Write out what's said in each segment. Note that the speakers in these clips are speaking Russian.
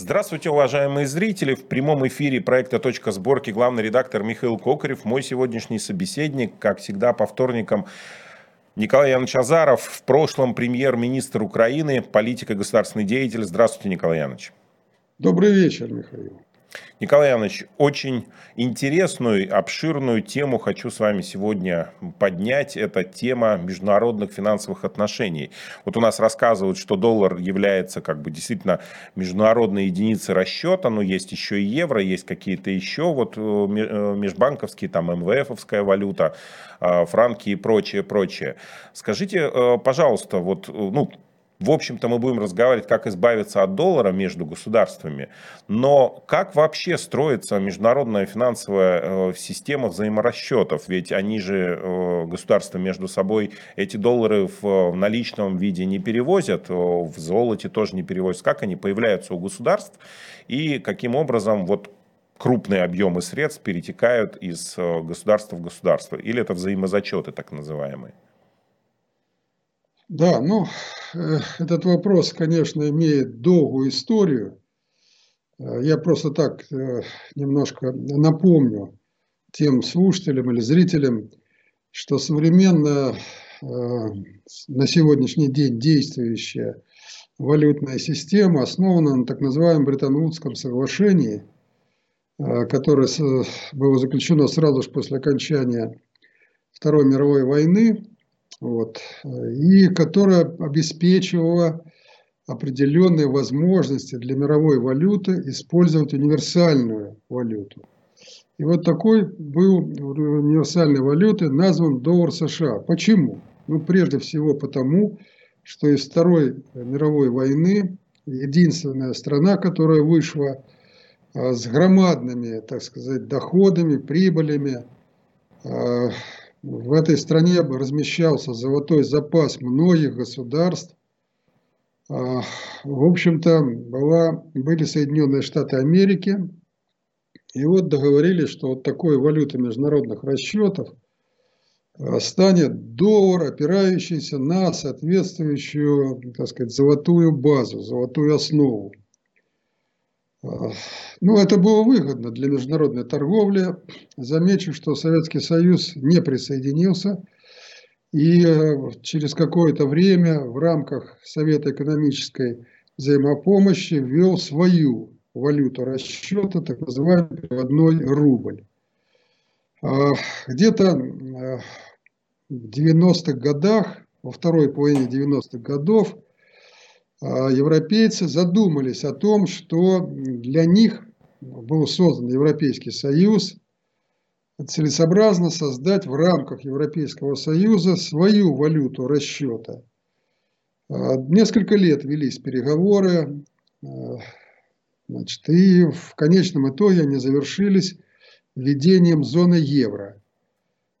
Здравствуйте, уважаемые зрители. В прямом эфире проекта «Точка сборки» главный редактор Михаил Кокарев. Мой сегодняшний собеседник, как всегда, по вторникам Николай Янович Азаров, в прошлом премьер-министр Украины, политик и государственный деятель. Здравствуйте, Николай Янович. Добрый вечер, Михаил. Николай Иванович, очень интересную, обширную тему хочу с вами сегодня поднять. Это тема международных финансовых отношений. Вот у нас рассказывают, что доллар является как бы действительно международной единицей расчета, но есть еще и евро, есть какие-то еще вот э, э, межбанковские, там МВФовская валюта, э, франки и прочее, прочее. Скажите, пожалуйста, вот, ну, в общем-то, мы будем разговаривать, как избавиться от доллара между государствами, но как вообще строится международная финансовая э, система взаиморасчетов? Ведь они же, э, государства между собой, эти доллары в наличном виде не перевозят, э, в золоте тоже не перевозят. Как они появляются у государств и каким образом вот крупные объемы средств перетекают из государства в государство? Или это взаимозачеты так называемые? Да, ну, э, этот вопрос, конечно, имеет долгую историю. Э, я просто так э, немножко напомню тем слушателям или зрителям, что современная на сегодняшний день действующая валютная система основана на так называемом Бреттон-Вудском соглашении, которое было заключено сразу же после окончания Второй мировой войны вот, и которая обеспечивала определенные возможности для мировой валюты использовать универсальную валюту. И вот такой был универсальной валютой назван доллар США. Почему? Ну, прежде всего потому, что из Второй мировой войны единственная страна, которая вышла а, с громадными, так сказать, доходами, прибылями, а, в этой стране размещался золотой запас многих государств. А, в общем-то, была, были Соединенные Штаты Америки. И вот договорились, что вот такой валютой международных расчетов а, станет доллар, опирающийся на соответствующую, так сказать, золотую базу, золотую основу. Ну, это было выгодно для международной торговли. Замечу, что Советский Союз не присоединился. И э, через какое-то время в рамках Совета экономической взаимопомощи ввел свою валюту расчета, так называемый переводной рубль. А, где-то э, в 90-х годах, во второй половине 90-х годов, европейцы задумались о том, что для них был создан Европейский Союз, целесообразно создать в рамках Европейского Союза свою валюту расчета. А, несколько лет велись переговоры, а, значит, и в конечном итоге они завершились введением зоны евро,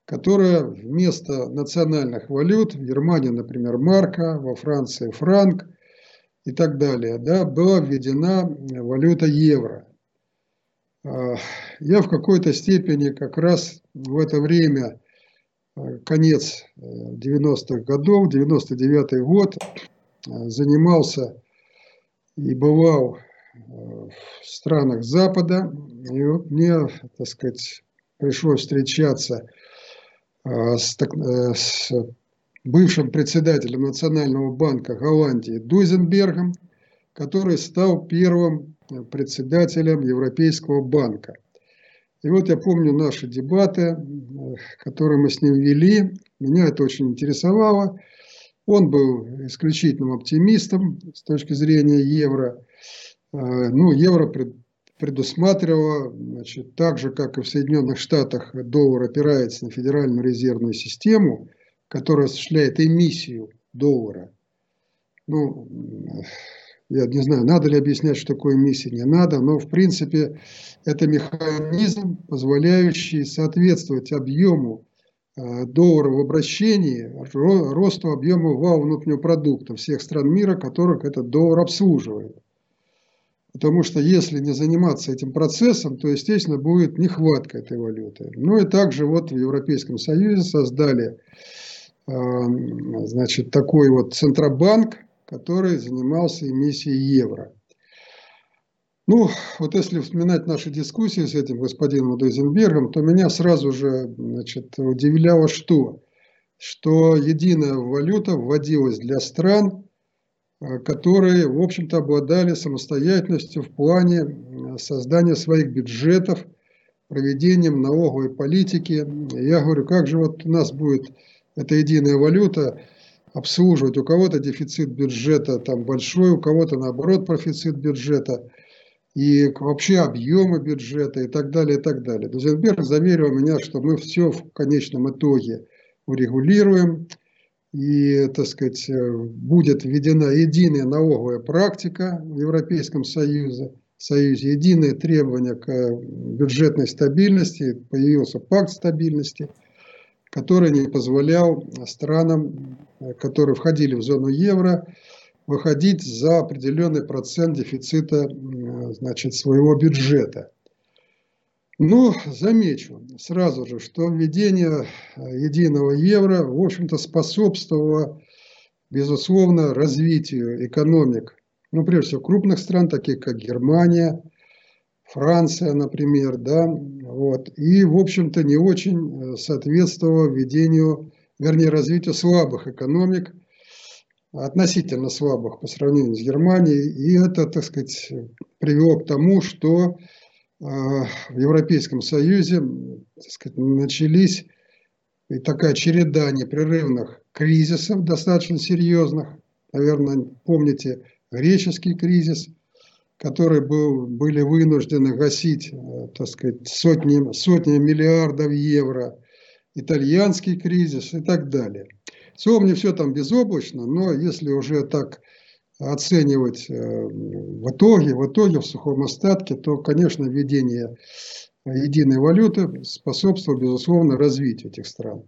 которая вместо национальных валют, в Германии, например, марка, во Франции франк – и так далее, да, была введена валюта евро. А, я в какой-то степени как раз в это время, а, конец 90-х э, годов, 99-й год, занимался и бывал в странах Запада. И мне, так сказать, пришлось встречаться с, так, э, с бывшим председателем Национального банка Голландии Дуйзенбергом, который стал первым председателем Европейского банка. И вот я помню наши дебаты, которые мы с ним вели. Меня это очень интересовало. Он был исключительным оптимистом с точки зрения евро. А, ну, евро предусматривало, значит, так же, как и в Соединенных Штатах, доллар опирается на Федеральную резервную систему – который осуществляет эмиссию доллара. Ну, я не знаю, надо ли объяснять, что такое эмиссия, не надо, но в принципе это механизм, позволяющий соответствовать объему э, доллара в обращении, росту объема валового внутреннего продукта всех стран мира, которых этот доллар обслуживает. Потому что если не заниматься этим процессом, то, естественно, будет нехватка этой валюты. Ну и также вот в Европейском Союзе создали значит, такой вот Центробанк, который занимался эмиссией евро. Ну, вот если вспоминать наши дискуссии с этим господином Дойзенбергом, то меня сразу же значит, удивляло что? Что единая валюта вводилась для стран, э, которые, в общем-то, обладали самостоятельностью в плане э, создания своих бюджетов, проведением налоговой политики. Я говорю, как же вот у нас будет эта единая валюта обслуживать? У кого-то дефицит бюджета там большой, у кого-то наоборот профицит бюджета – и вообще объемы бюджета и так далее, и так далее. Дузенберг заверил меня, что мы все в конечном итоге урегулируем, и, так сказать, будет введена единая налоговая практика в Европейском Союзе, Союзе, единые требования к бюджетной стабильности, появился пакт стабильности, который не позволял странам, которые входили в зону евро, выходить за определенный процент дефицита значит, своего бюджета. Но замечу сразу же, что введение единого евро, в общем-то, способствовало, безусловно, развитию экономик, ну, прежде всего, крупных стран, таких как Германия, Франция, например, да, вот, и, в общем-то, не очень соответствовало введению, вернее, развитию слабых экономик – относительно слабых по сравнению с Германией. И это, так сказать, привело к тому, что э, в Европейском Союзе так сказать, начались и такая череда непрерывных кризисов, достаточно серьезных. Наверное, помните греческий кризис, который был, были вынуждены гасить э, так сказать, сотни, сотни миллиардов евро, итальянский кризис и так далее. Словом, не все там безоблачно, но если уже так оценивать э, в итоге, в итоге в сухом остатке, то, конечно, введение единой валюты способствовало, безусловно, развитию этих стран.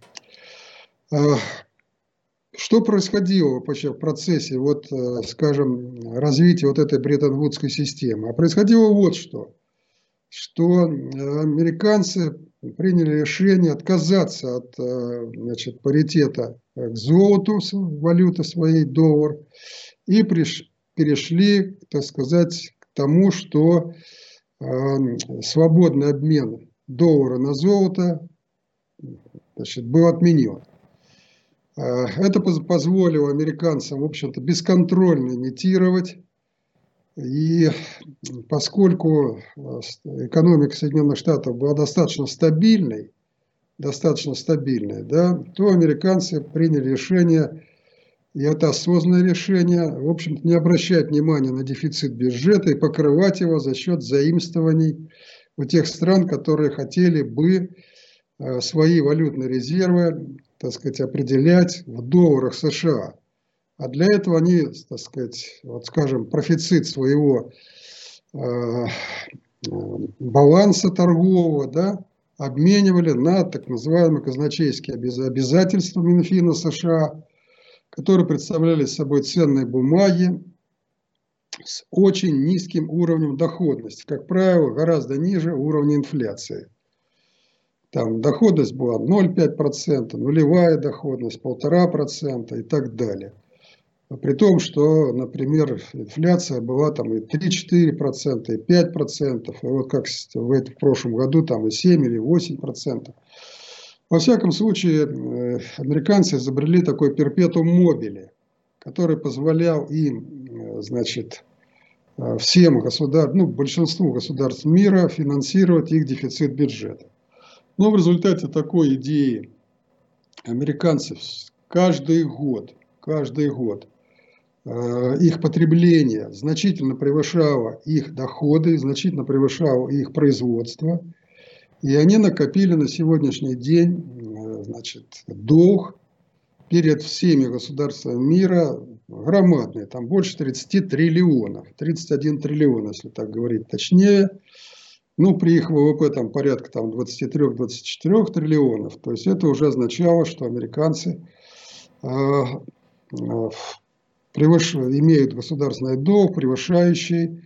Что происходило вообще в процессе, вот, э, скажем, развития вот этой Бреттон-Вудской системы? А происходило вот что, что американцы приняли решение отказаться от э, значит, паритета к золоту, валюты своей, доллар, и приш, перешли, так сказать, к тому, что э, свободный обмен доллара на золото значит, был отменен. Э, это позволило американцам, в общем-то, бесконтрольно имитировать. И поскольку э, экономика Соединенных Штатов была достаточно стабильной, достаточно стабильной, да, то американцы приняли решение, и это осознанное решение, в общем-то, не обращать внимания на дефицит бюджета и покрывать его за счет заимствований у тех стран, которые хотели бы э, свои валютные резервы, так сказать, определять в долларах США. А для этого они, так сказать, вот скажем, профицит своего э, баланса торгового, да, обменивали на так называемые казначейские обязательства Минфина США, которые представляли собой ценные бумаги с очень низким уровнем доходности, как правило, гораздо ниже уровня инфляции. Там доходность была 0,5%, нулевая доходность 1,5% и так далее. При том, что, например, инфляция была там и 3-4%, и 5%, и вот как в, этом, в прошлом году там и 7 или 8%. Во всяком случае, э, американцы изобрели такой перпетум мобили, который позволял им, э, значит, э, всем государствам, ну, большинству государств мира финансировать их дефицит бюджета. Но в результате такой идеи американцы каждый год, каждый год Э, их потребление значительно превышало их доходы, значительно превышало их производство. И они накопили на сегодняшний день э, значит, долг перед всеми государствами мира громадный, там больше 30 триллионов, 31 триллион, если так говорить точнее. Ну, при их ВВП там порядка там, 23-24 триллионов. То есть это уже означало, что американцы э, превыш... имеют государственный долг, превышающий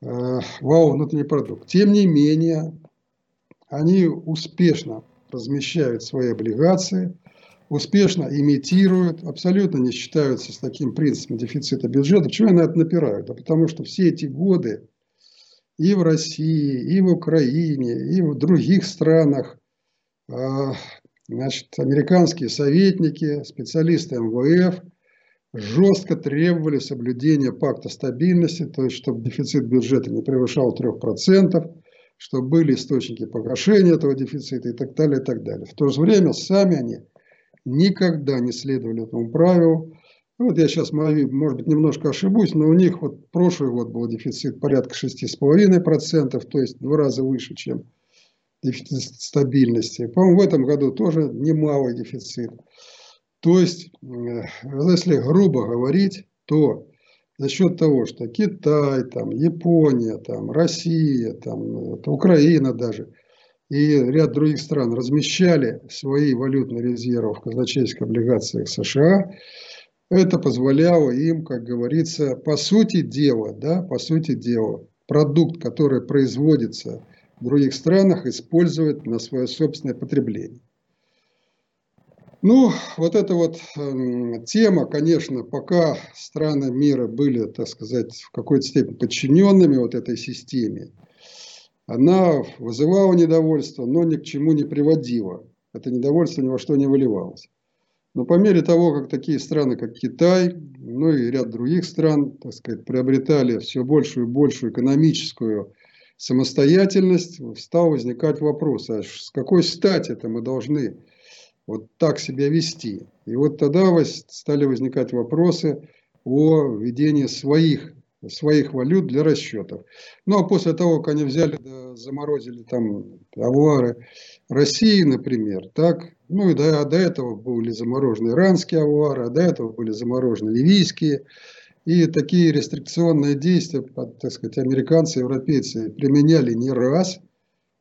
э, валовый внутренний продукт. Тем не менее, они успешно размещают свои облигации, успешно имитируют, абсолютно не считаются с таким принципом дефицита бюджета. Почему я на это напираю? Да потому что все эти годы и в России, и в Украине, и в других странах. А, значит, американские советники, специалисты МВФ жестко требовали соблюдения пакта стабильности, то есть чтобы дефицит бюджета не превышал 3%, чтобы были источники погашения этого дефицита и так далее, и так далее. В то же время сами они никогда не следовали этому правилу. Вот я сейчас, может быть, немножко ошибусь, но у них вот прошлый год был дефицит порядка 6,5%, то есть в два раза выше, чем дефицит стабильности. По-моему, в этом году тоже немалый дефицит. То есть, э, если грубо говорить, то за счет того, что Китай, там, Япония, там, Россия, там, Украина даже и ряд других стран размещали свои валютные резервы в казначейских облигациях США, это позволяло им, как говорится, по сути дела, да, по сути дела, продукт, который производится в других странах, использовать на свое собственное потребление. Ну, вот эта вот э, тема, конечно, пока страны мира были, так сказать, в какой-то степени подчиненными вот этой системе, она вызывала недовольство, но ни к чему не приводила. Это недовольство ни во что не выливалось. Но по мере того, как такие страны, как Китай, ну и ряд других стран, так сказать, приобретали все большую и большую экономическую самостоятельность, стал возникать вопрос, а с какой стати это мы должны вот так себя вести. И вот тогда стали возникать вопросы о введении своих, своих валют для расчетов. Ну а после того, как они взяли, заморозили там авуары России, например, так, ну и до, до этого были заморожены иранские авуары, а до этого были заморожены ливийские. И такие рестрикционные действия, так сказать, американцы и европейцы применяли не раз –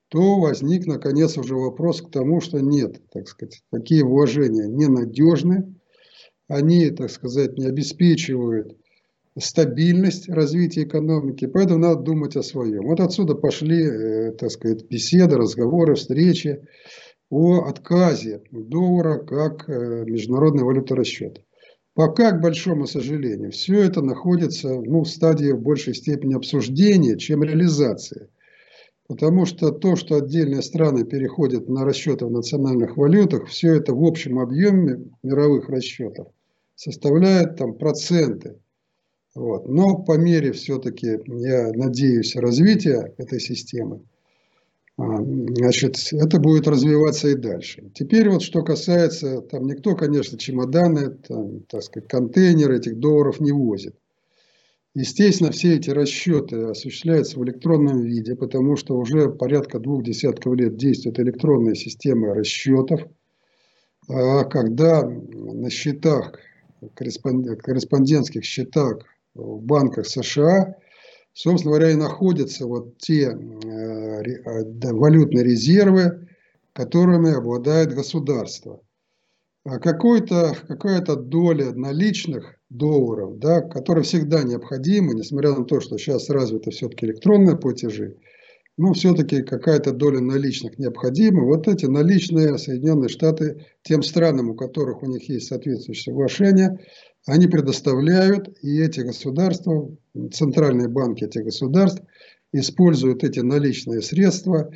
то возник, наконец, уже вопрос к тому, что нет, так сказать, такие вложения ненадежны, они, так сказать, не обеспечивают стабильность развития экономики, поэтому надо думать о своем. Вот отсюда пошли, э, так сказать, беседы, разговоры, встречи о отказе доллара как э, международной валюты расчета. Пока, к большому сожалению, все это находится ну, в стадии в большей степени обсуждения, чем реализации. Потому что то, что отдельные страны переходят на расчеты в национальных валютах, все это в общем объеме мировых расчетов составляет там проценты. Вот. Но по мере все-таки, я надеюсь, развития этой системы, значит, это будет развиваться и дальше. Теперь вот что касается, там никто, конечно, чемоданы, там, так сказать, контейнеры этих долларов не возит. Естественно, все эти расчеты осуществляются в электронном виде, потому что уже порядка двух десятков лет действует электронная система расчетов, а когда на счетах, корреспондентских счетах в банках США, собственно говоря, и находятся вот те э, э, валютные резервы, которыми обладает государство. А какой-то, какая-то доля наличных долларов, да, которые всегда необходимы, несмотря на то, что сейчас развиты все-таки электронные платежи, но все-таки какая-то доля наличных необходима. Вот эти наличные Соединенные Штаты тем странам, у которых у них есть соответствующие соглашения, они предоставляют, и эти государства, центральные банки этих государств, используют эти наличные средства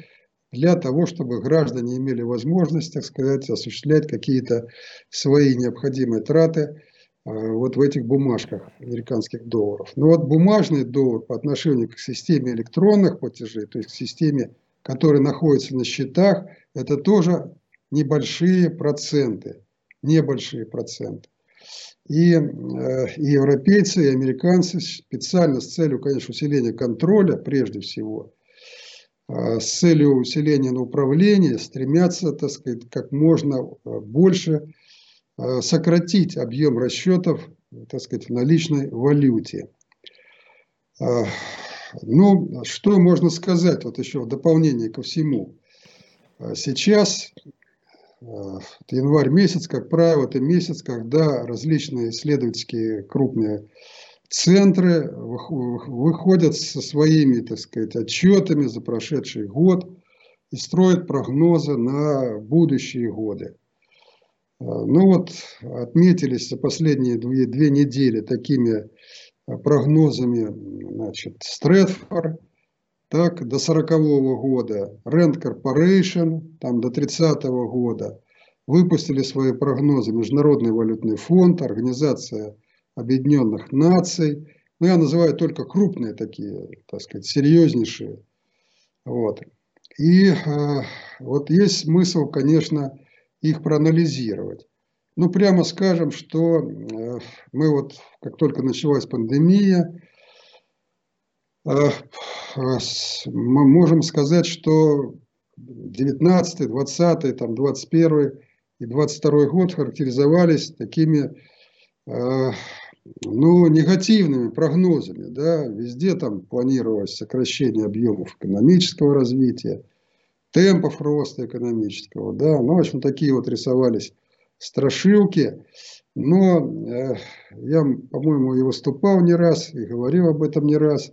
для того, чтобы граждане имели возможность, так сказать, осуществлять какие-то свои необходимые траты а, вот в этих бумажках американских долларов. Но вот бумажный доллар по отношению к системе электронных платежей, то есть к системе, которая находится на счетах, это тоже небольшие проценты. Небольшие проценты. И, э, и европейцы, и американцы специально с целью, конечно, усиления контроля, прежде всего, Э, с целью усиления на управление стремятся, так сказать, как можно э, больше сократить объем расчетов, так сказать, в наличной валюте. Ну, что можно сказать, вот еще в дополнение ко всему. Сейчас, январь месяц, как правило, это месяц, когда различные исследовательские крупные центры выходят со своими, так сказать, отчетами за прошедший год и строят прогнозы на будущие годы. А, ну вот, отметились за последние две, две недели такими а, прогнозами значит, Стрэдфор, так, до 40 -го года, Rand Corporation, там до 30 -го года, выпустили свои прогнозы Международный валютный фонд, Организация Объединенных Наций, ну, я называю только крупные такие, так сказать, серьезнейшие. Вот. И э, вот есть смысл, конечно, их проанализировать. Ну, прямо скажем, что э, мы вот, как только началась пандемия, мы можем сказать, что 19, 20, там, 21 и 22 год характеризовались такими ну, негативными прогнозами. Да? Везде там планировалось сокращение объемов экономического развития, темпов роста экономического. Да? Ну, в общем, такие вот рисовались страшилки. Но э, я, по-моему, и выступал не раз, и говорил об этом не раз,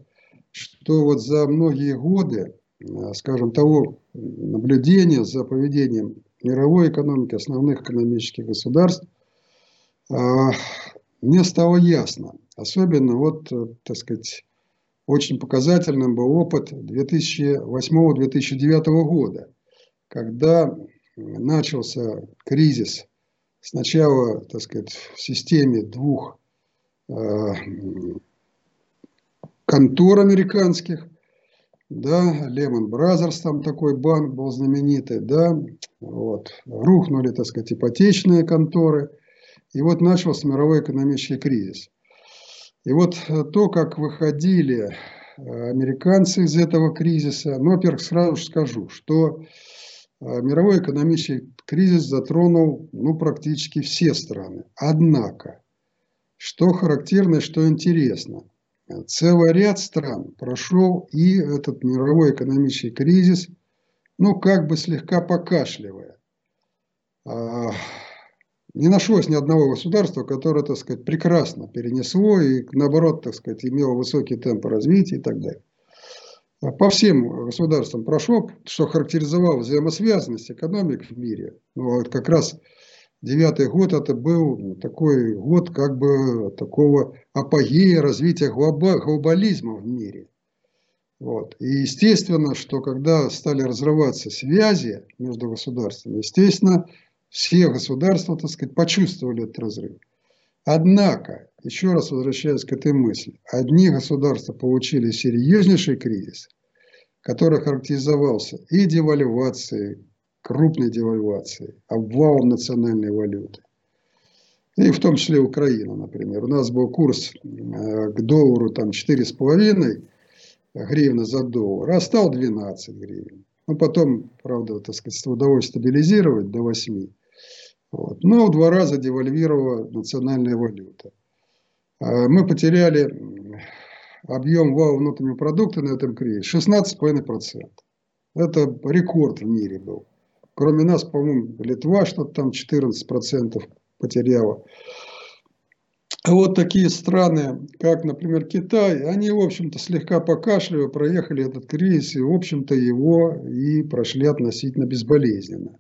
что вот за многие годы, э, скажем, того наблюдения за поведением мировой экономики, основных экономических государств, э, мне стало ясно. Особенно вот, э, так сказать, очень показательным был опыт 2008-2009 года, когда начался кризис сначала, так сказать, в системе двух контор американских, да, Lehman Brothers, там такой банк был знаменитый, да, вот, рухнули, так сказать, ипотечные конторы – и вот начался мировой экономический кризис. И вот э, то, как выходили э, американцы из этого кризиса, ну, во-первых, сразу же скажу, что э, мировой экономический кризис затронул ну, практически все страны. Однако, что характерно что интересно, целый ряд стран прошел и этот мировой экономический кризис, ну, как бы слегка покашливая. А, не нашлось ни одного государства, которое, так сказать, прекрасно перенесло и, наоборот, так сказать, имело высокий темп развития и так далее. По всем государствам прошло, что характеризовало взаимосвязанность экономик в мире. Ну, вот как раз девятый год это был такой год как бы такого апогея развития глобализма в мире. Вот. И естественно, что когда стали разрываться связи между государствами, естественно, все государства, так сказать, почувствовали этот разрыв. Однако, еще раз возвращаясь к этой мысли, одни государства получили серьезнейший кризис, который характеризовался и девальвацией, крупной девальвацией, обвалом национальной валюты. И в том числе Украина, например. У нас был курс э, к доллару там 4,5 гривны за доллар, а стал 12 гривен. Ну, потом, правда, так сказать, удалось стабилизировать до 8. Вот. Но в два раза девальвировала национальная валюта. А мы потеряли объем валового внутреннего продукта на этом кризисе 16,5%. Это рекорд в мире был. Кроме нас, по-моему, Литва что-то там 14% потеряла. А вот такие страны, как, например, Китай, они, в общем-то, слегка покашливая проехали этот кризис и, в общем-то, его и прошли относительно безболезненно.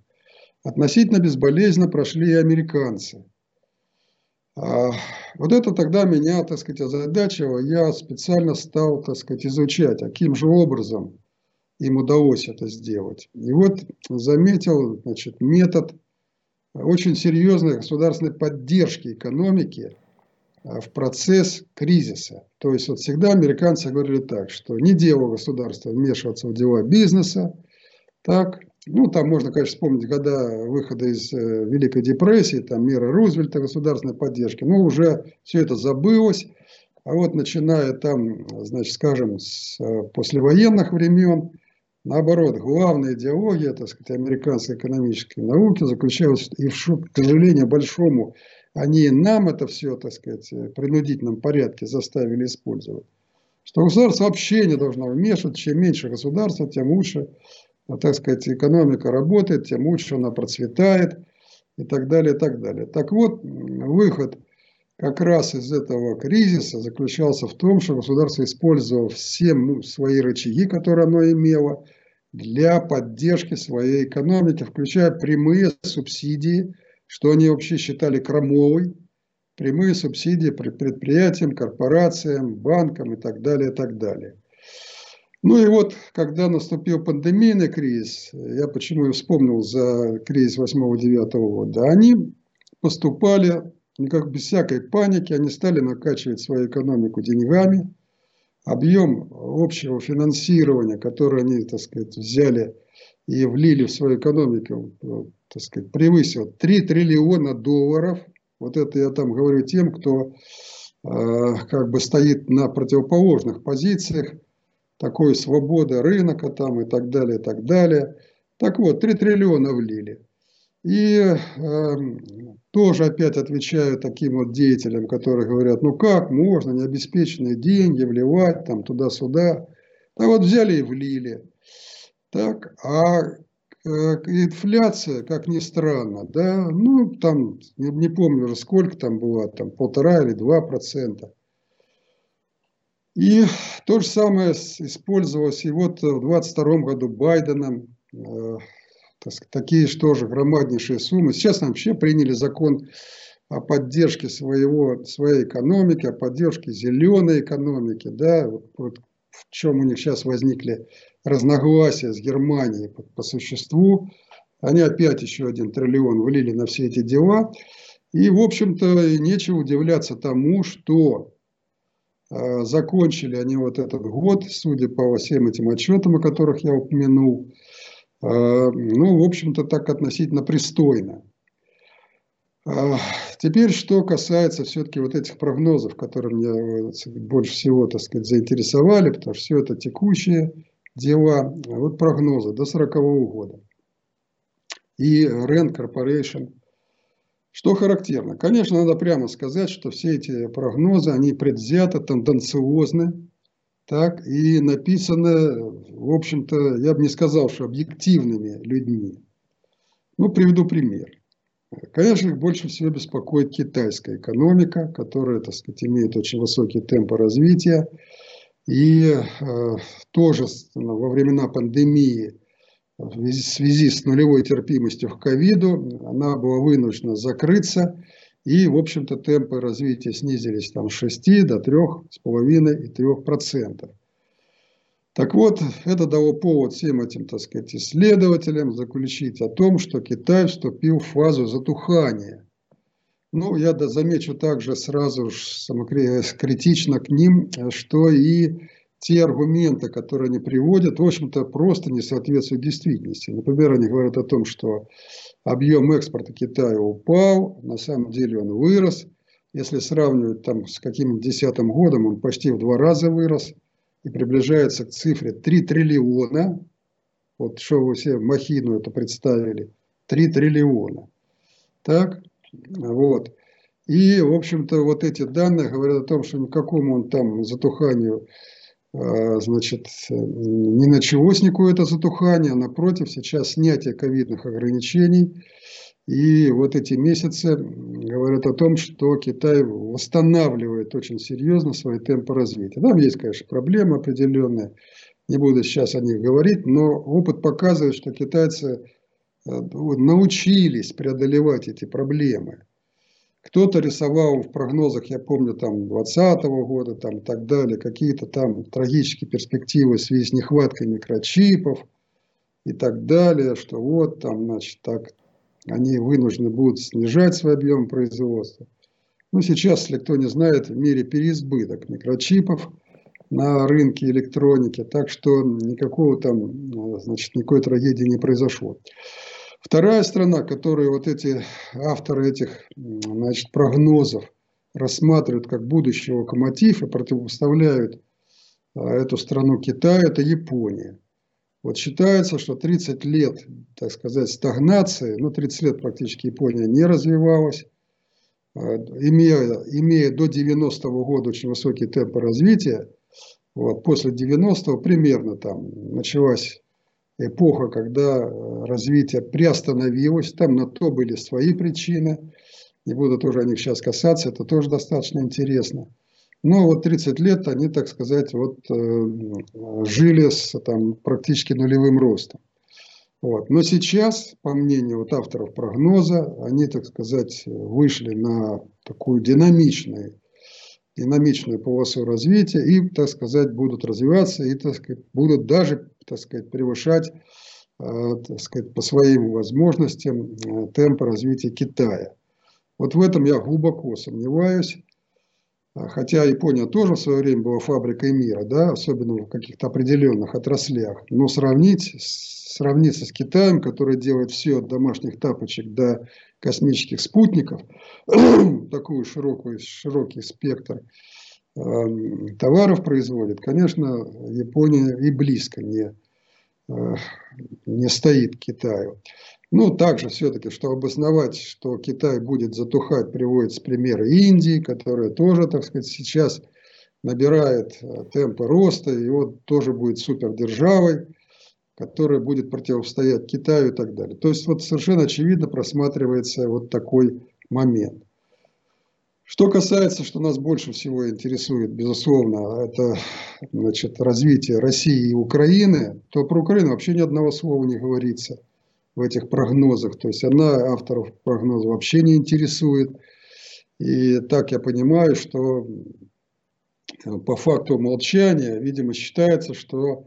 Относительно безболезненно прошли и американцы. А, вот это тогда меня, так сказать, озадачило. Я специально стал, так сказать, изучать, каким же образом им удалось это сделать. И вот заметил, значит, метод очень серьезной государственной поддержки экономики а, в процесс кризиса. То есть вот всегда американцы говорили так, что не дело государства вмешиваться в дела бизнеса, так, ну, там можно, конечно, вспомнить года выхода из э, Великой депрессии, там меры Рузвельта государственной поддержки, но уже все это забылось. А вот начиная там, значит, скажем, с э, послевоенных времен, наоборот, главная идеология, так сказать, американской экономической науки заключалась и, к сожалению, большому, они нам это все, так сказать, в принудительном порядке заставили использовать. Что государство вообще не должно вмешиваться, чем меньше государства, тем лучше ну, так сказать, экономика работает, тем лучше она процветает и так далее, и так далее. Так вот, выход как раз из этого кризиса заключался в том, что государство использовало все ну, свои рычаги, которые оно имело, для поддержки своей экономики, включая прямые субсидии, что они вообще считали крамовой, прямые субсидии предприятиям, корпорациям, банкам и так далее, и так далее. Ну и вот, когда наступил пандемийный кризис, я почему и вспомнил за кризис 8-9 года, они поступали никак без всякой паники, они стали накачивать свою экономику деньгами, объем общего финансирования, которое они, так сказать, взяли и влили в свою экономику, так сказать, превысил 3 триллиона долларов. Вот это я там говорю тем, кто э, как бы стоит на противоположных позициях такой свободы рынка там и так далее, и так далее. Так вот, 3 триллиона влили. И э, тоже опять отвечаю таким вот деятелям, которые говорят, ну как можно необеспеченные деньги вливать там туда-сюда. А вот взяли и влили. Так, а э, инфляция, как ни странно, да, ну там, не, не помню уже сколько там было, там полтора или два процента. И то же самое использовалось и вот в 22 году Байденом, такие что же громаднейшие суммы. Сейчас вообще приняли закон о поддержке своего, своей экономики, о поддержке зеленой экономики. Да, вот, вот в чем у них сейчас возникли разногласия с Германией по, по существу. Они опять еще один триллион влили на все эти дела. И, в общем-то, нечего удивляться тому, что Э, закончили они вот этот год, судя по всем этим отчетам, о которых я упомянул, ну, в общем-то, так относительно пристойно. Э, теперь, что касается все-таки вот этих прогнозов, которые меня больше всего, так сказать, заинтересовали, потому что все это текущие дела. Вот прогнозы до 40 года. И Rand Corporation что характерно? Конечно, надо прямо сказать, что все эти прогнозы, они предвзято, тенденциозны, так, и написаны, в общем-то, я бы не сказал, что объективными людьми. Ну, приведу пример. Конечно, их больше всего беспокоит китайская экономика, которая, так сказать, имеет очень высокие темпы развития. И э, тоже во времена пандемии в связи с нулевой терпимостью к ковиду она была вынуждена закрыться. И, в общем-то, темпы развития снизились там, с 6 до 3,5 и 3%. Так вот, это дало повод всем этим, так сказать, исследователям заключить о том, что Китай вступил в фазу затухания. Ну, я замечу также сразу самокритично к ним, что и те аргументы, которые они приводят, в общем-то, просто не соответствуют действительности. Например, они говорят о том, что объем экспорта Китая упал, на самом деле он вырос. Если сравнивать там с каким-нибудь десятым годом, он почти в два раза вырос и приближается к цифре 3 триллиона. Вот что вы все махину это представили. 3 триллиона. Так, вот. И, в общем-то, вот эти данные говорят о том, что никакому он там затуханию значит, не началось никакое это затухание, а напротив, сейчас снятие ковидных ограничений. И вот эти месяцы говорят о том, что Китай восстанавливает очень серьезно свои темпы развития. Там есть, конечно, проблемы определенные, не буду сейчас о них говорить, но опыт показывает, что китайцы э, научились преодолевать эти проблемы. Кто-то рисовал в прогнозах, я помню, там 2020 года, там и так далее, какие-то там трагические перспективы в связи с нехваткой микрочипов и так далее, что вот там, значит, так они вынуждены будут снижать свой объем производства. Ну, сейчас, если кто не знает, в мире переизбыток микрочипов на рынке электроники, так что никакого там, значит, никакой трагедии не произошло. Вторая страна, которую вот эти авторы этих значит, прогнозов рассматривают как будущий локомотив и противопоставляют а, эту страну Китаю, это Япония. Вот считается, что 30 лет, так сказать, стагнации, ну 30 лет практически Япония не развивалась, а, имея, имея до 90-го года очень высокие темпы развития, вот, после 90-го примерно там началась эпоха, когда э, развитие приостановилось, там на то были свои причины, не буду тоже о них сейчас касаться, это тоже достаточно интересно. Но вот 30 лет они, так сказать, вот, э, жили с там, практически нулевым ростом. Вот. Но сейчас, по мнению вот авторов прогноза, они, так сказать, вышли на такую динамичную, и намеченную полосу развития, и, так сказать, будут развиваться, и, так сказать, будут даже, так сказать, превышать, э, так сказать, по своим возможностям э, темпы развития Китая. Вот в этом я глубоко сомневаюсь. Хотя Япония тоже в свое время была фабрикой мира, да, особенно в каких-то определенных отраслях. Но сравнить, сравниться с Китаем, который делает все от домашних тапочек до космических спутников, такой широкий, широкий спектр э, товаров производит, конечно, Япония и близко не, не стоит Китаю. Ну, также все-таки, чтобы обосновать, что Китай будет затухать, приводится примеры Индии, которая тоже, так сказать, сейчас набирает э, темпы роста, и вот тоже будет супердержавой которая будет противостоять Китаю и так далее. То есть вот совершенно очевидно просматривается вот такой момент. Что касается, что нас больше всего интересует, безусловно, это значит, развитие России и Украины, то про Украину вообще ни одного слова не говорится в этих прогнозах. То есть она авторов прогноза вообще не интересует. И так я понимаю, что по факту молчания, видимо, считается, что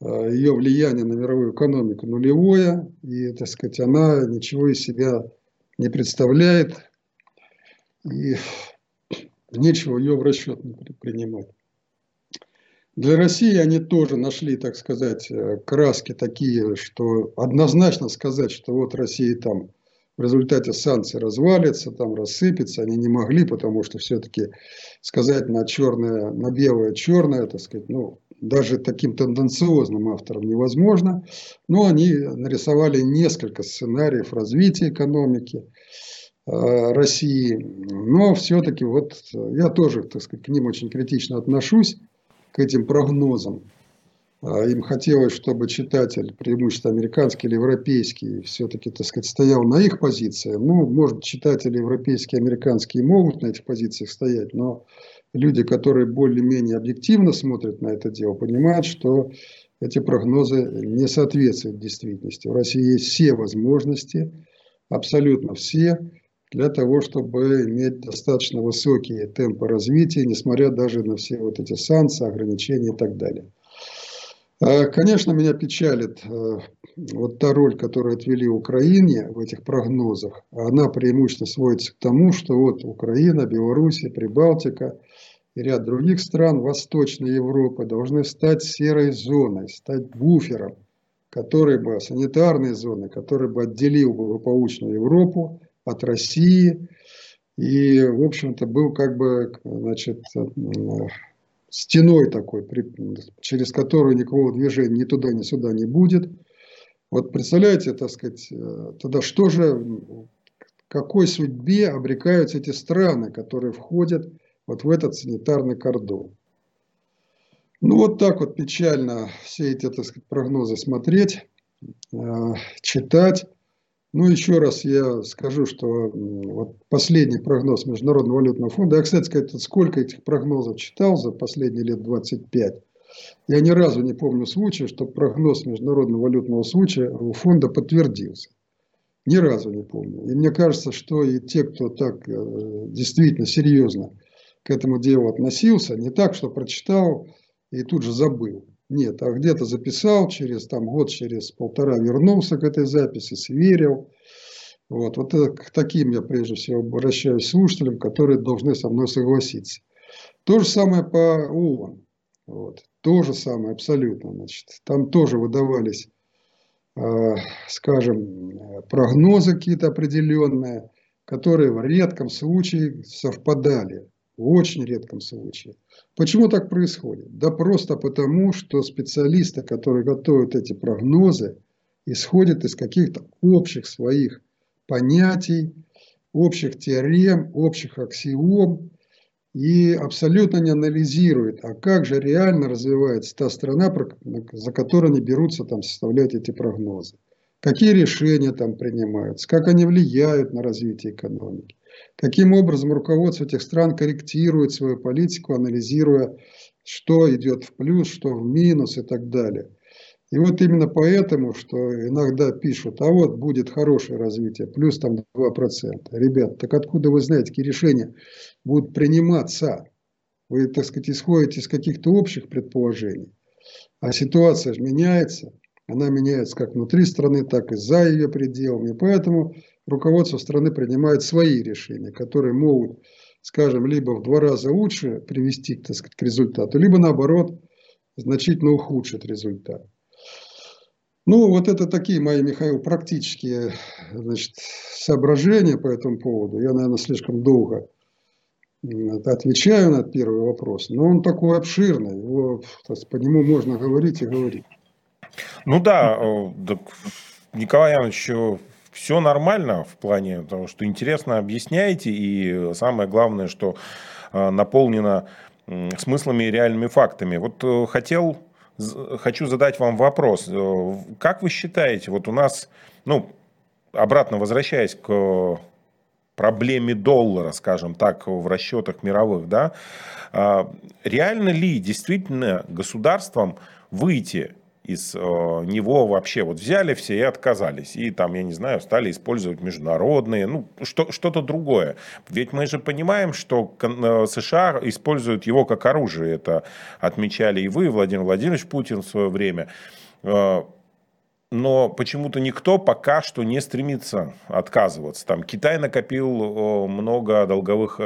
Э, ее влияние на мировую экономику нулевое, и, так сказать, она ничего из себя не представляет, и нечего ее в расчет принимать. Для России они тоже нашли, так сказать, э, краски такие, что однозначно сказать, что вот Россия там в результате санкций развалится, там рассыпется, они не могли, потому что все-таки сказать на черное, на белое черное, так сказать, ну, даже таким тенденциозным автором невозможно, но они нарисовали несколько сценариев развития экономики России, но все-таки вот я тоже, так сказать, к ним очень критично отношусь, к этим прогнозам. А им хотелось, чтобы читатель, преимущественно американский или европейский, все-таки, так сказать, стоял на их позиции. Ну, может, читатели европейские, американские могут на этих позициях стоять, но люди, которые более-менее объективно смотрят на это дело, понимают, что эти прогнозы не соответствуют действительности. В России есть все возможности, абсолютно все, для того, чтобы иметь достаточно высокие темпы развития, несмотря даже на все вот эти санкции, ограничения и так далее. А, конечно, меня печалит э, вот та роль, которую отвели Украине в этих прогнозах. Она преимущественно сводится к тому, что вот Украина, Белоруссия, Прибалтика и ряд других стран Восточной Европы должны стать серой зоной, стать буфером, который бы, санитарной зоной, который бы отделил бы благополучную Европу от России и, в общем-то, был как бы, значит, стеной такой, через которую никакого движения ни туда, ни сюда не будет. Вот представляете, так сказать, э, тогда что же, какой судьбе обрекаются эти страны, которые входят вот в этот санитарный кордон? Ну вот так вот печально все эти так сказать, прогнозы смотреть, э, читать. Ну, еще раз я скажу, что вот последний прогноз Международного валютного фонда, я, кстати сказать, сколько этих прогнозов читал за последние лет 25, я ни разу не помню случая, что прогноз Международного валютного случая фонда подтвердился. Ни разу не помню. И мне кажется, что и те, кто так э, действительно серьезно к этому делу относился, не так, что прочитал и тут же забыл. Нет, а где-то записал, через там, год, через полтора вернулся к этой записи, сверил. Вот, вот это, к таким я прежде всего обращаюсь слушателям, которые должны со мной согласиться. То же самое по ООН. Вот, то же самое абсолютно. Значит, там тоже выдавались, э, скажем, прогнозы какие-то определенные, которые в редком случае совпадали. В очень редком случае. Почему так происходит? Да просто потому, что специалисты, которые готовят эти прогнозы, исходят из каких-то общих своих понятий, общих теорем, общих аксиом и абсолютно не анализируют, а как же реально развивается та страна, за которой они берутся там, составлять эти прогнозы. Какие решения там принимаются, как они влияют на развитие экономики. Каким образом руководство этих стран корректирует свою политику, анализируя, что идет в плюс, что в минус и так далее. И вот именно поэтому, что иногда пишут, а вот будет хорошее развитие, плюс там 2%. Ребят, так откуда вы знаете, какие решения будут приниматься? Вы, так сказать, исходите из каких-то общих предположений. А ситуация же меняется. Она меняется как внутри страны, так и за ее пределами. Поэтому руководство страны принимает свои решения, которые могут, скажем, либо в два раза лучше привести так сказать, к результату, либо наоборот значительно ухудшить результат. Ну, вот это такие мои, Михаил, практические значит, соображения по этому поводу. Я, наверное, слишком долго отвечаю на первый вопрос, но он такой обширный, его, по нему можно говорить и говорить. Ну да, э, Николай Иванович, все нормально в плане того, что интересно объясняете, и самое главное, что э, наполнено смыслами и реальными фактами. Вот э, хотел хочу задать вам вопрос. Э, как вы считаете, вот у нас, ну, обратно возвращаясь к проблеме доллара, скажем так, в расчетах мировых, да, реально ли действительно государством выйти из э, него вообще вот взяли все и отказались. И там, я не знаю, стали использовать международные, ну, что, что-то другое. Ведь мы же понимаем, что э, США используют его как оружие. Это отмечали и вы, Владимир Владимирович Путин в свое время. Э, но почему-то никто пока что не стремится отказываться. Там Китай накопил много долговых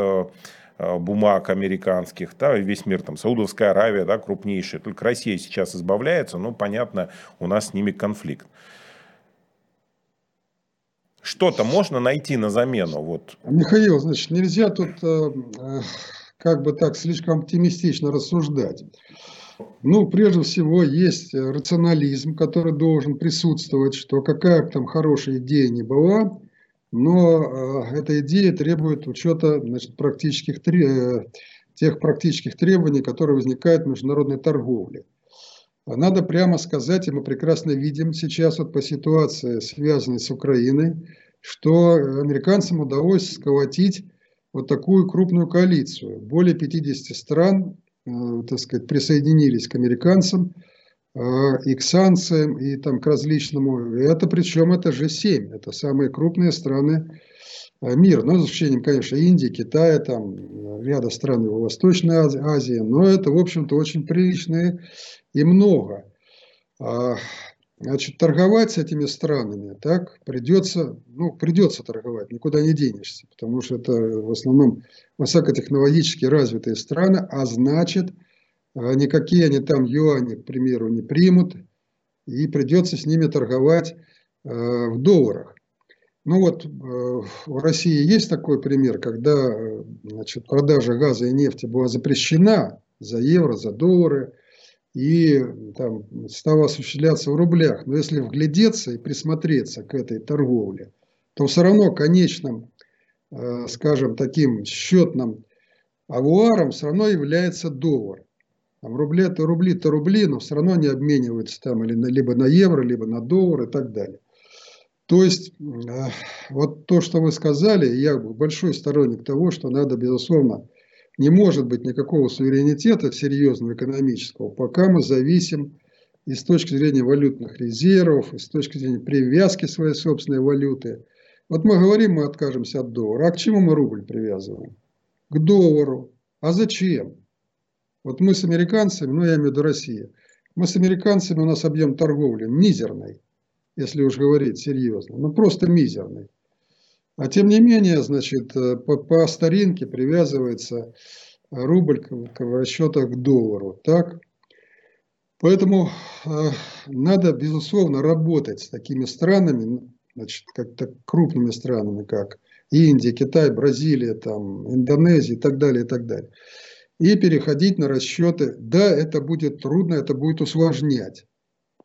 бумаг американских, да, весь мир, там, Саудовская Аравия, да, крупнейшая, только Россия сейчас избавляется, но, понятно, у нас с ними конфликт. Что-то можно найти на замену? Вот. Михаил, значит, нельзя тут э, э, как бы так слишком оптимистично рассуждать. Ну, прежде всего, есть рационализм, который должен присутствовать, что какая бы там хорошая идея ни была, но э, эта идея требует учета значит, практических, э, тех практических требований, которые возникают в международной торговле. Надо прямо сказать, и мы прекрасно видим сейчас вот по ситуации, связанной с Украиной, что американцам удалось сколотить вот такую крупную коалицию. Более 50 стран, э, так сказать, присоединились к американцам – и к санкциям, и там к различному. Это причем это же 7 это самые крупные страны а, мира. Ну, за исключением, конечно, Индии, Китая, там ряда стран в Восточной Азии, но это, в общем-то, очень приличные и много. А, значит, торговать с этими странами, так, придется, ну, придется торговать, никуда не денешься, потому что это в основном высокотехнологически развитые страны, а значит, никакие они там юани, к примеру, не примут, и придется с ними торговать э, в долларах. Ну вот э, в России есть такой пример, когда значит, продажа газа и нефти была запрещена за евро, за доллары, и там стала осуществляться в рублях. Но если вглядеться и присмотреться к этой торговле, то все равно конечным, э, скажем, таким счетным авуаром все равно является доллар. Там рубли то рубли, то рубли, но все равно они обмениваются там или на, либо на евро, либо на доллар и так далее. То есть, э, вот то, что вы сказали, я большой сторонник того, что надо, безусловно, не может быть никакого суверенитета серьезного экономического, пока мы зависим и с точки зрения валютных резервов, и с точки зрения привязки своей собственной валюты. Вот мы говорим, мы откажемся от доллара. А к чему мы рубль привязываем? К доллару. А зачем? Вот мы с американцами, ну я имею в виду Россия, мы с американцами, у нас объем торговли мизерный, если уж говорить серьезно, ну просто мизерный. А тем не менее, значит, э, по, по старинке привязывается рубль к, к расчетах к доллару. Так? Поэтому э, надо, безусловно, работать с такими странами, значит, как так, крупными странами, как Индия, Китай, Бразилия, там, Индонезия и так далее, и так далее и переходить на расчеты. Да, это будет трудно, это будет усложнять,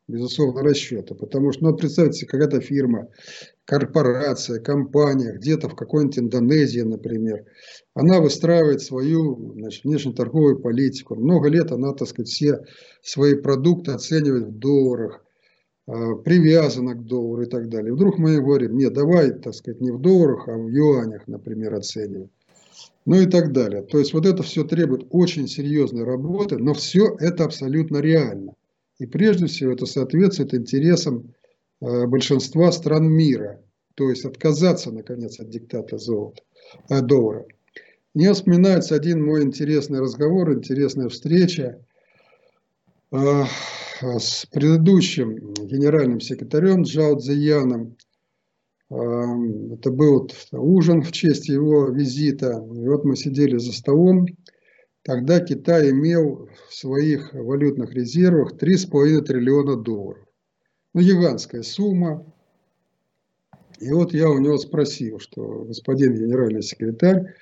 безусловно, расчеты. Потому что, ну, представьте, какая-то фирма, корпорация, компания, где-то в какой-нибудь Индонезии, например, она выстраивает свою значит, внешнеторговую политику. Много лет она, так сказать, все свои продукты оценивает в долларах, а, привязана к доллару и так далее. Вдруг мы говорим, нет, давай, так сказать, не в долларах, а в юанях, например, оценивать ну и так далее. То есть вот это все требует очень серьезной работы, но все это абсолютно реально. И прежде всего это соответствует интересам э, большинства стран мира. То есть отказаться, наконец, от диктата золота, э, доллара. Мне вспоминается один мой интересный разговор, интересная встреча э, с предыдущим генеральным секретарем Джао Цзияном. Э, это был ужин в честь его визита. И вот мы сидели за столом. Тогда Китай имел в своих валютных резервах 3,5 триллиона долларов. Ну, гигантская сумма. И вот я у него спросил, что господин генеральный секретарь,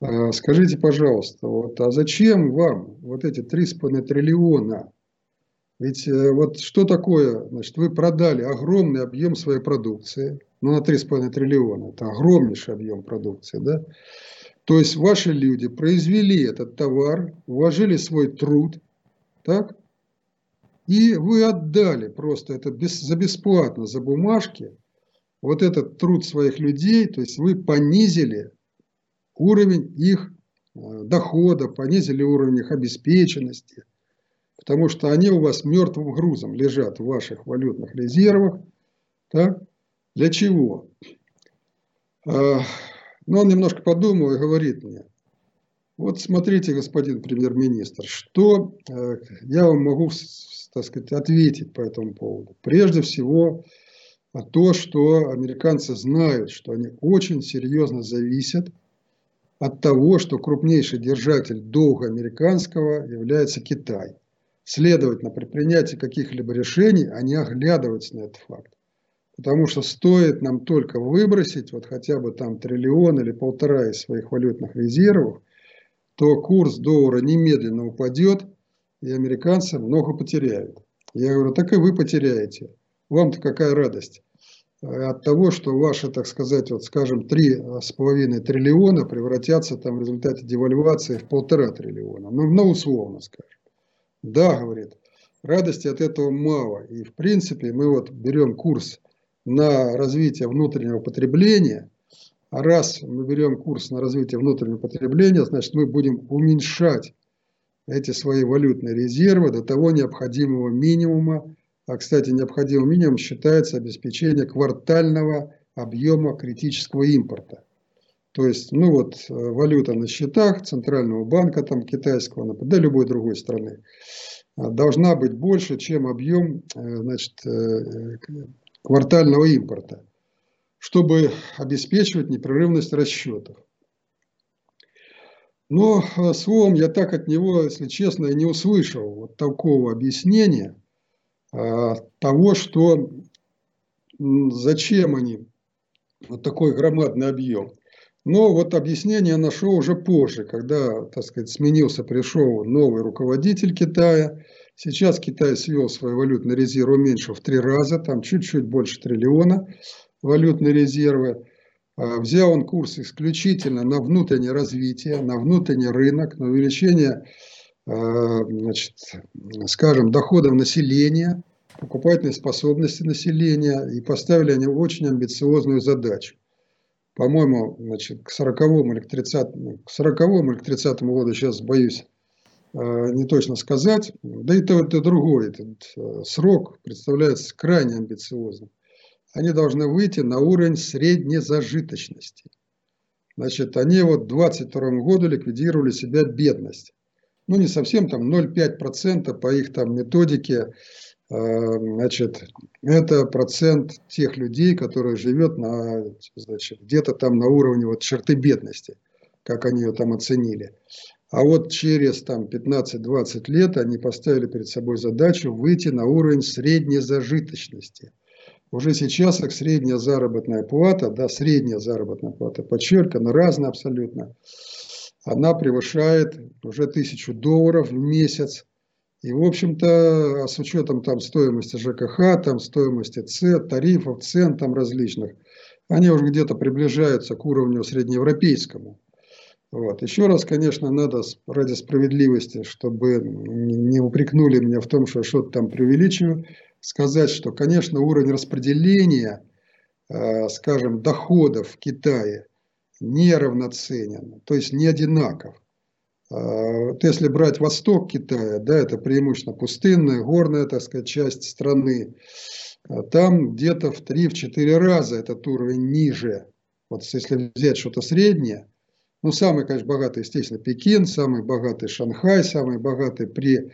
а, скажите, пожалуйста, вот, а зачем вам вот эти 3,5 триллиона? Ведь э, вот что такое, значит, вы продали огромный объем своей продукции, ну на 3,5 триллиона, это огромнейший объем продукции, да? То есть ваши люди произвели этот товар, вложили свой труд, так? И вы отдали просто это без, за бесплатно, за бумажки, вот этот труд своих людей, то есть вы понизили уровень их э, дохода, понизили уровень их обеспеченности, потому что они у вас мертвым грузом лежат в ваших валютных резервах. Так? Для чего? А, ну, он немножко подумал и говорит мне, вот смотрите, господин премьер-министр, что э, я вам могу, так сказать, ответить по этому поводу. Прежде всего, то, что американцы знают, что они очень серьезно зависят от того, что крупнейший держатель долга американского является Китай. Следовательно, при принятии каких-либо решений они оглядываются на этот факт. Потому что стоит нам только выбросить вот хотя бы там триллион или полтора из своих валютных резервов, то курс доллара немедленно упадет, и американцы много потеряют. Я говорю, так и вы потеряете. Вам-то какая радость от того, что ваши, так сказать, вот скажем, 3,5 триллиона превратятся там в результате девальвации в полтора триллиона. Ну, ну, условно скажем. Да, говорит, радости от этого мало. И в принципе мы вот берем курс на развитие внутреннего потребления, а раз мы берем курс на развитие внутреннего потребления, значит мы будем уменьшать эти свои валютные резервы до того необходимого минимума, а, кстати, необходимым минимум считается обеспечение квартального объема критического импорта. То есть, ну вот, э, валюта на счетах Центрального банка там, китайского, да любой другой страны, а, должна быть больше, чем объем э, значит, э, квартального импорта, чтобы обеспечивать непрерывность расчетов. Но словом, я так от него, если честно, и не услышал вот такого объяснения – того, что зачем они вот такой громадный объем. Но вот объяснение нашел уже позже, когда, так сказать, сменился, пришел новый руководитель Китая. Сейчас Китай свел свой валютный резерв, уменьшил в три раза, там чуть-чуть больше триллиона валютные резервы. А, взял он курс исключительно на внутреннее развитие, на внутренний рынок, на увеличение Э, значит, скажем, доходов населения, покупательной способности населения, и поставили они очень амбициозную задачу. По-моему, значит, к 40 или к 30, к 40 или к 30 году, сейчас боюсь э, не точно сказать, да и то, это другой, этот э, срок представляется крайне амбициозным. Они должны выйти на уровень средней зажиточности. Значит, они вот в 22 году ликвидировали себя бедность ну не совсем там 0,5% по их там методике, значит, это процент тех людей, которые живет на, значит, где-то там на уровне вот черты бедности, как они ее там оценили. А вот через там 15-20 лет они поставили перед собой задачу выйти на уровень средней зажиточности. Уже сейчас их средняя заработная плата, да, средняя заработная плата, подчеркано, разная абсолютно, она превышает уже тысячу долларов в месяц. И, в общем-то, с учетом там стоимости ЖКХ, там стоимости ц, тарифов, цен там различных, они уже где-то приближаются к уровню среднеевропейскому. Вот. Еще раз, конечно, надо ради справедливости, чтобы не упрекнули меня в том, что я что-то там преувеличиваю, сказать, что, конечно, уровень распределения, э, скажем, доходов в Китае неравноценен, то есть не одинаков. А, вот если брать восток Китая, да, это преимущественно пустынная, горная, так сказать, часть страны, а там где-то в 3-4 раза этот уровень ниже. Вот если взять что-то среднее, Ну, самый, конечно, богатый, естественно, Пекин, самый богатый Шанхай, самый богатый при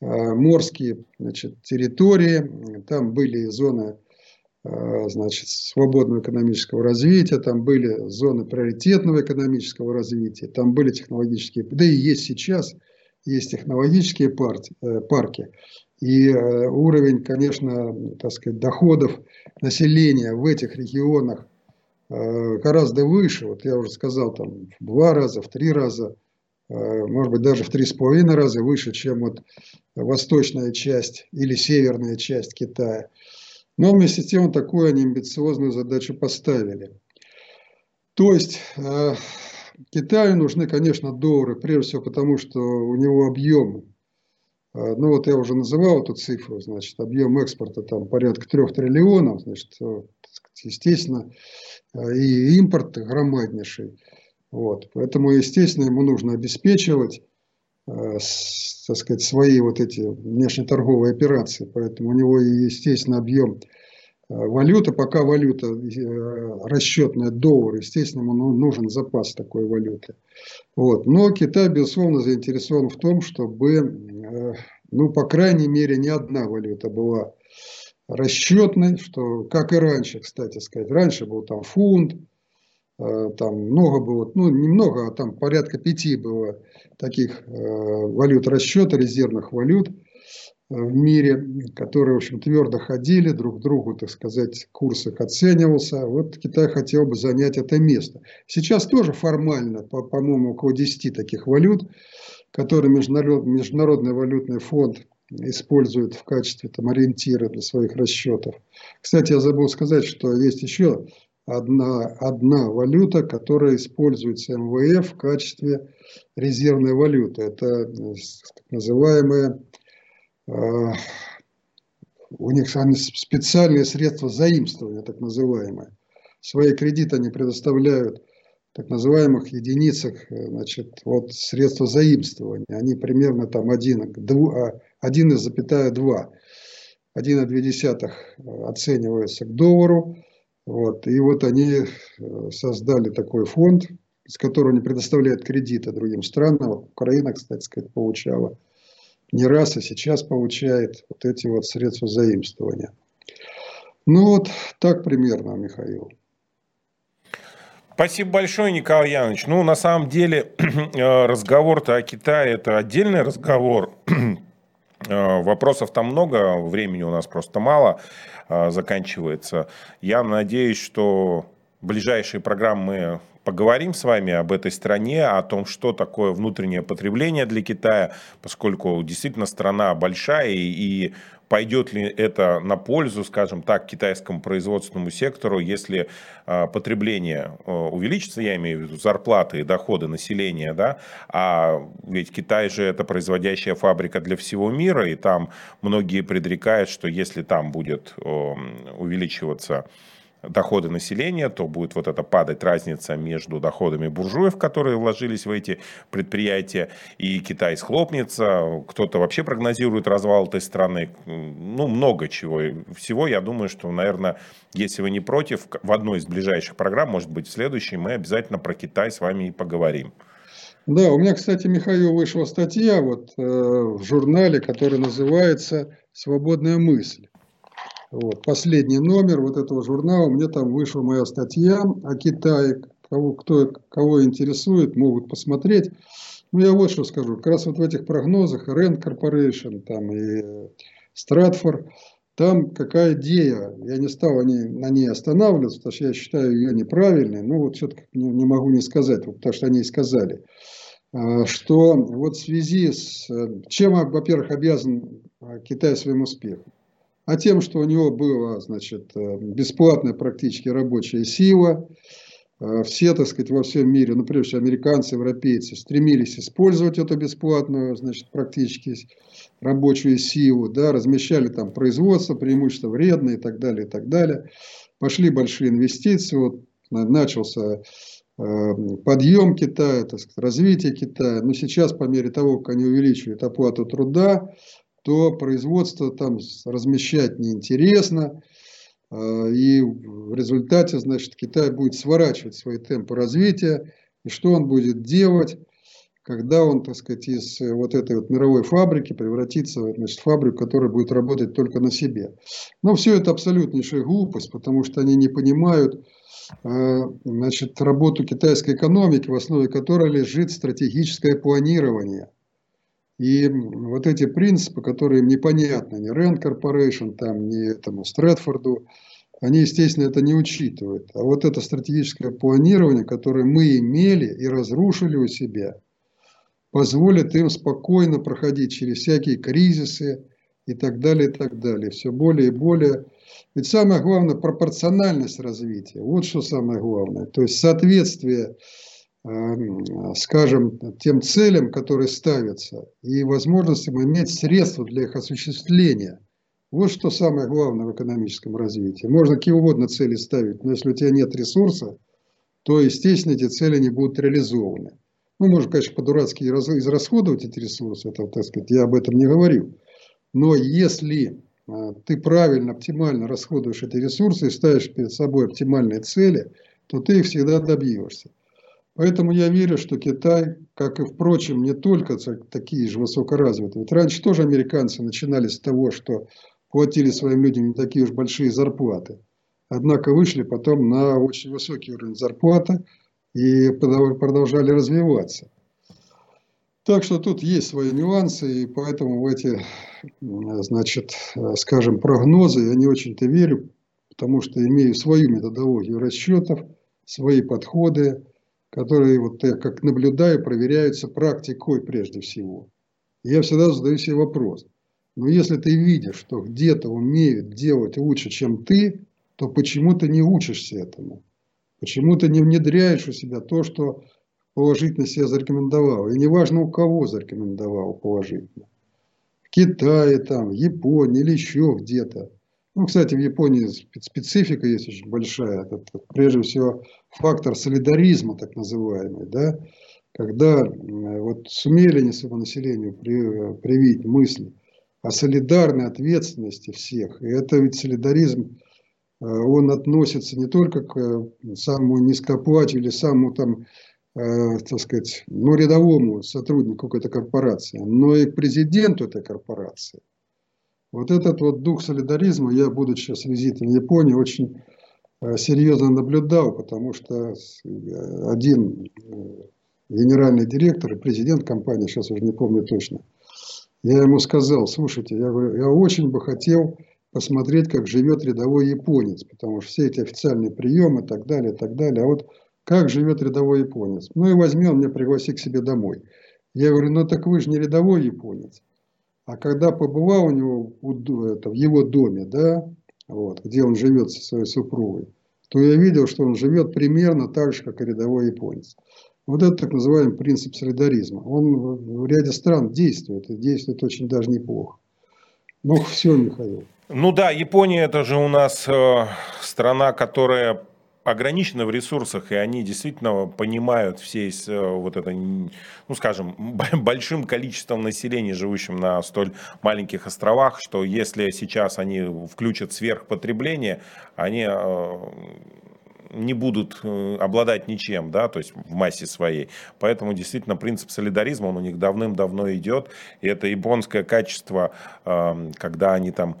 морские значит, территории. Там были зоны значит, свободного экономического развития, там были зоны приоритетного экономического развития, там были технологические, да и есть сейчас, есть технологические парки, парки и э, уровень, конечно, так сказать, доходов населения в этих регионах э, гораздо выше. Вот я уже сказал, там в два раза, в три раза, э, может быть, даже в три с половиной раза выше, чем вот восточная часть или северная часть Китая. Но вместе с тем такую они амбициозную задачу поставили. То есть Китаю нужны, конечно, доллары, прежде всего потому, что у него объем а, ну вот я уже называл эту цифру, значит, объем экспорта там порядка трех триллионов, значит, э, естественно, э, и импорт громаднейший. Вот. Поэтому, естественно, ему нужно обеспечивать э, так сказать, свои вот эти внешнеторговые операции. Поэтому у него, естественно, объем валюты, пока валюта расчетная доллар, естественно, ему ну, нужен запас такой валюты. Вот. Но Китай, безусловно, заинтересован в том, чтобы ну, по крайней мере, не одна валюта была расчетной, что, как и раньше, кстати сказать, раньше был там фунт, э, там много было, ну, немного, а там порядка пяти было таких э, валют расчета, резервных валют э, в мире, которые, в общем, твердо ходили, друг другу, так сказать, курс их оценивался. Вот Китай хотел бы занять это место. Сейчас тоже формально, по-моему, около 10 таких валют который Международный, Международный валютный фонд использует в качестве там, ориентира для своих расчетов. Кстати, я забыл сказать, что есть еще одна, одна валюта, которая используется МВФ в качестве резервной валюты. Это так называемые, э, у них специальные средства заимствования, так называемые. Свои кредиты они предоставляют так называемых единицах э, значит, вот средства заимствования. Они примерно там 1,2, 1,2 1,2 оцениваются к доллару. Вот. И вот они э, создали такой фонд, с которого они предоставляют кредиты другим странам. Вот Украина, кстати сказать, получала не раз, и сейчас получает вот эти вот средства заимствования. Ну вот так примерно, Михаил. Спасибо большое, Николай Янович. Ну, на самом деле, э, разговор-то о Китае – это отдельный разговор. Э, вопросов там много, времени у нас просто мало э, заканчивается. Я надеюсь, что ближайшие программы мы поговорим с вами об этой стране, о том, что такое внутреннее потребление для Китая, поскольку действительно страна большая и пойдет ли это на пользу, скажем так, китайскому производственному сектору, если а, потребление а, увеличится, я имею в виду зарплаты и доходы населения, да, а ведь Китай же это производящая фабрика для всего мира, и там многие предрекают, что если там будет увеличиваться доходы населения, то будет вот эта падать разница между доходами буржуев, которые вложились в эти предприятия, и Китай схлопнется. Кто-то вообще прогнозирует развал этой страны. Ну, много чего. Всего, я думаю, что, наверное, если вы не против, в одной из ближайших программ, может быть, в следующей, мы обязательно про Китай с вами и поговорим. Да, у меня, кстати, Михаил, вышла статья вот, э, в журнале, который называется «Свободная мысль». Вот. Последний номер вот этого журнала, мне там вышла моя статья о Китае. Кого, кто, кого интересует, могут посмотреть. Ну, я вот что скажу. Как раз вот в этих прогнозах Rand Corporation там, и Stratfor, там какая идея. Я не стал ней, на ней останавливаться, потому что я считаю ее неправильной. Но вот все-таки не, не могу не сказать, потому что они и сказали а, что вот в связи с чем, во-первых, обязан а, Китай своим успехом а тем, что у него была, значит, э, бесплатная практически рабочая сила. Э, все, так сказать, во всем мире, ну, прежде всего, американцы, европейцы, стремились использовать эту бесплатную, значит, практически рабочую силу, да, размещали там производство, преимущество вредное и так далее, и так далее. Пошли большие инвестиции, вот начался э, подъем Китая, так сказать, развитие Китая. Но сейчас, по мере того, как они увеличивают оплату труда, то производство там размещать неинтересно. А, и в результате, значит, Китай будет сворачивать свои темпы развития. и что он будет делать, когда он, так сказать, из э, вот этой вот мировой фабрики превратится значит, в фабрику, которая будет работать только на себе. Но все это абсолютнейшая глупость, потому что они не понимают э, значит, работу китайской экономики, в основе которой лежит стратегическое планирование. И вот эти принципы, которые им непонятны, ни Rand Corporation, там, ни этому Стрэдфорду, они, естественно, это не учитывают. А вот это стратегическое планирование, которое мы имели и разрушили у себя – позволит им спокойно проходить через всякие кризисы и так далее, и так далее. Все более и более. Ведь самое главное – пропорциональность развития. Вот что самое главное. То есть соответствие, скажем, тем целям, которые ставятся, и возможностям иметь средства для их осуществления. Вот что самое главное в экономическом развитии. Можно какие угодно цели ставить, но если у тебя нет ресурса, то, естественно, эти цели не будут реализованы. Ну, можно, конечно, по-дурацки израсходовать эти ресурсы, это, так сказать, я об этом не говорю. Но если а, ты правильно, оптимально расходуешь эти ресурсы и ставишь перед собой оптимальные цели, то ты их всегда добьешься. Поэтому я верю, что Китай, как и, впрочем, не только такие же высокоразвитые. Ведь раньше тоже американцы начинали с того, что платили своим людям не такие уж большие зарплаты. Однако вышли потом на очень высокий уровень зарплаты – и продолжали развиваться. Так что тут есть свои нюансы, и поэтому в эти, значит, скажем, прогнозы я не очень-то верю, потому что имею свою методологию расчетов, свои подходы, которые, вот я как наблюдаю, проверяются практикой прежде всего. Я всегда задаю себе вопрос. Но если ты видишь, что где-то умеют делать лучше, чем ты, то почему ты не учишься этому? Почему ты не внедряешь у себя то, что положительно себя зарекомендовал? И неважно, у кого зарекомендовал положительно. В Китае, там, в Японии или еще где-то. Ну, кстати, в Японии специфика есть очень большая. Это, прежде всего, фактор солидаризма, так называемый. Да? Когда вот сумели своему населению привить мысль о солидарной ответственности всех. И это ведь солидаризм Э, он относится не только к э, самому низкооплате или самому там, э, так сказать, ну, рядовому сотруднику какой-то корпорации, но и к президенту этой корпорации. Вот этот вот дух солидаризма я, будучи с визитом в Японии, очень серьезно наблюдал, потому что один генеральный директор президент компании, сейчас уже не помню точно, я ему сказал, слушайте, я, говорю, я очень бы хотел посмотреть, как живет рядовой японец, потому что все эти официальные приемы и так далее, и так далее. А вот как живет рядовой японец? Ну и возьми, он меня пригласи к себе домой. Я говорю, ну так вы же не рядовой японец. А когда побывал у него это, в его доме, да, вот, где он живет со своей супругой, то я видел, что он живет примерно так же, как и рядовой японец. Вот это так называемый принцип солидаризма. Он в ряде стран действует, и действует очень даже неплохо. Ну, все, Михаил. Ну да, Япония это же у нас э, страна, которая ограничена в ресурсах, и они действительно понимают все э, вот это, ну скажем, большим количеством населения, живущим на столь маленьких островах, что если сейчас они включат сверхпотребление, они э, не будут э, обладать ничем, да, то есть в массе своей. Поэтому действительно принцип солидаризма, он у них давным-давно идет. И это японское качество, когда они там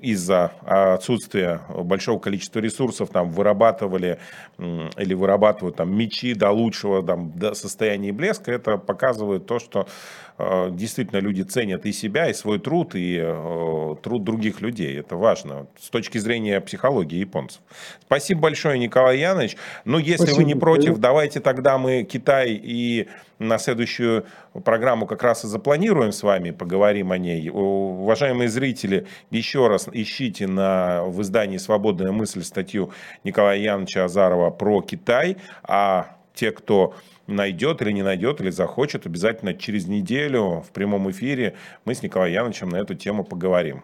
из-за отсутствия большого количества ресурсов там вырабатывали или вырабатывают там мечи до лучшего там, до состояния блеска, это показывает то, что э, действительно люди ценят и себя, и свой труд, и э, труд других людей. Это важно с точки зрения психологии японцев. Спасибо большое, Николай Янович. Ну, если Спасибо. вы не против, давайте тогда мы Китай и на следующую программу как раз и запланируем с вами, поговорим о ней. Уважаемые зрители, еще раз ищите на, в издании «Свободная мысль» статью Николая Яновича Азарова про Китай, а те, кто найдет или не найдет, или захочет, обязательно через неделю в прямом эфире мы с Николаем Яновичем на эту тему поговорим.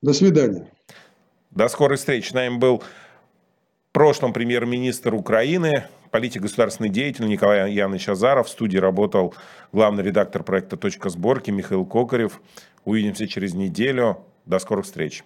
До свидания. До скорой встречи. С нами был в прошлом премьер-министр Украины политик, государственный деятель Николай Янович Азаров. В студии работал главный редактор проекта «Точка сборки» Михаил Кокарев. Увидимся через неделю. До скорых встреч.